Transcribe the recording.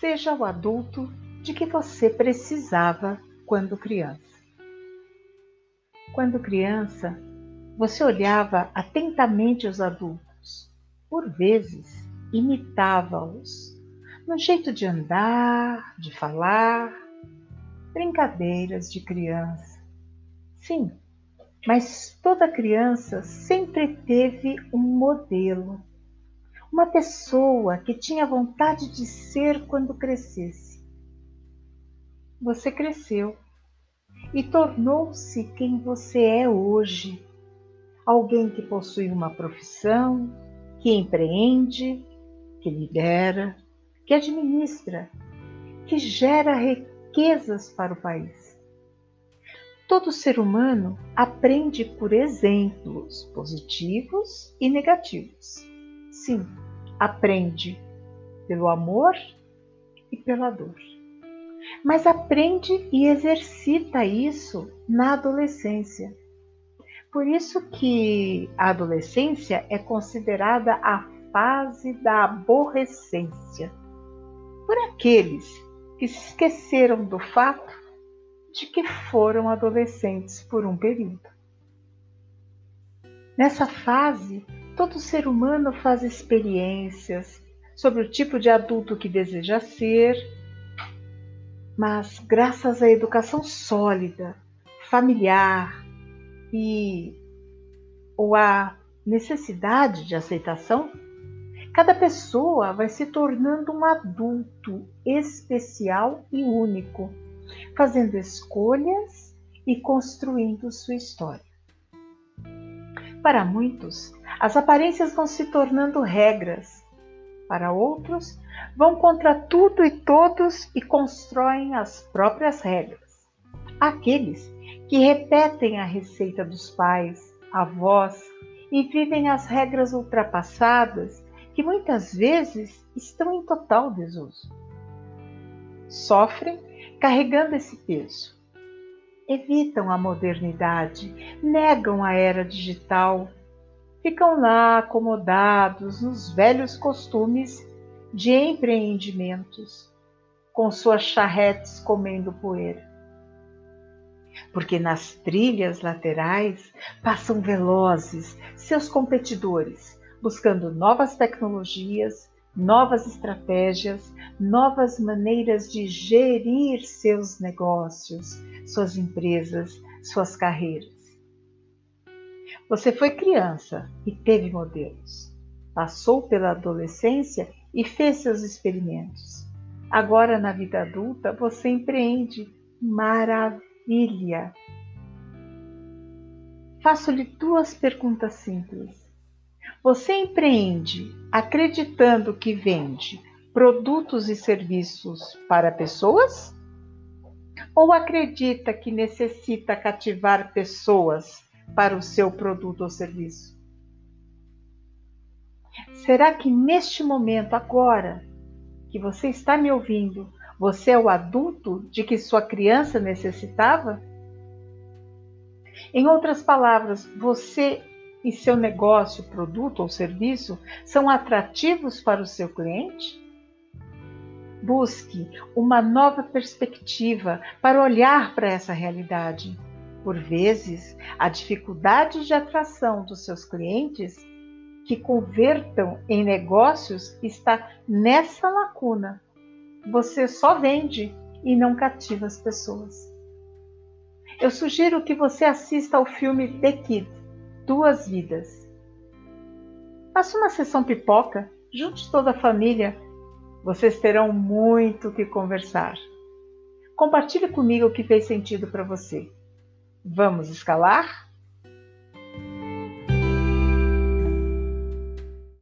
Seja o adulto de que você precisava quando criança. Quando criança, você olhava atentamente os adultos, por vezes imitava-os, no jeito de andar, de falar, brincadeiras de criança. Sim, mas toda criança sempre teve um modelo, uma pessoa que tinha vontade de ser quando crescesse. Você cresceu e tornou-se quem você é hoje. Alguém que possui uma profissão, que empreende, que lidera, que administra, que gera riquezas para o país. Todo ser humano aprende por exemplos positivos e negativos. Sim, aprende pelo amor e pela dor. Mas aprende e exercita isso na adolescência. Por isso que a adolescência é considerada a fase da aborrecência por aqueles que se esqueceram do fato de que foram adolescentes por um período. Nessa fase, todo ser humano faz experiências sobre o tipo de adulto que deseja ser, mas graças à educação sólida, familiar e ou à necessidade de aceitação, cada pessoa vai se tornando um adulto especial e único fazendo escolhas e construindo sua história. Para muitos, as aparências vão se tornando regras. Para outros, vão contra tudo e todos e constroem as próprias regras. Aqueles que repetem a receita dos pais, avós e vivem as regras ultrapassadas que muitas vezes estão em total desuso. Sofrem carregando esse peso. Evitam a modernidade, negam a era digital, ficam lá acomodados nos velhos costumes de empreendimentos, com suas charretes comendo poeira. Porque nas trilhas laterais passam velozes seus competidores, buscando novas tecnologias, novas estratégias, novas maneiras de gerir seus negócios, suas empresas, suas carreiras. Você foi criança e teve modelos. Passou pela adolescência e fez seus experimentos. Agora, na vida adulta, você empreende. Maravilha! Faço-lhe duas perguntas simples. Você empreende acreditando que vende produtos e serviços para pessoas? Ou acredita que necessita cativar pessoas para o seu produto ou serviço? Será que neste momento, agora que você está me ouvindo, você é o adulto de que sua criança necessitava? Em outras palavras, você e seu negócio, produto ou serviço são atrativos para o seu cliente? Busque uma nova perspectiva para olhar para essa realidade. Por vezes, a dificuldade de atração dos seus clientes que convertam em negócios está nessa lacuna. Você só vende e não cativa as pessoas. Eu sugiro que você assista ao filme The Kid duas vidas. Faça uma sessão pipoca, junte toda a família. Vocês terão muito que conversar. Compartilhe comigo o que fez sentido para você. Vamos escalar?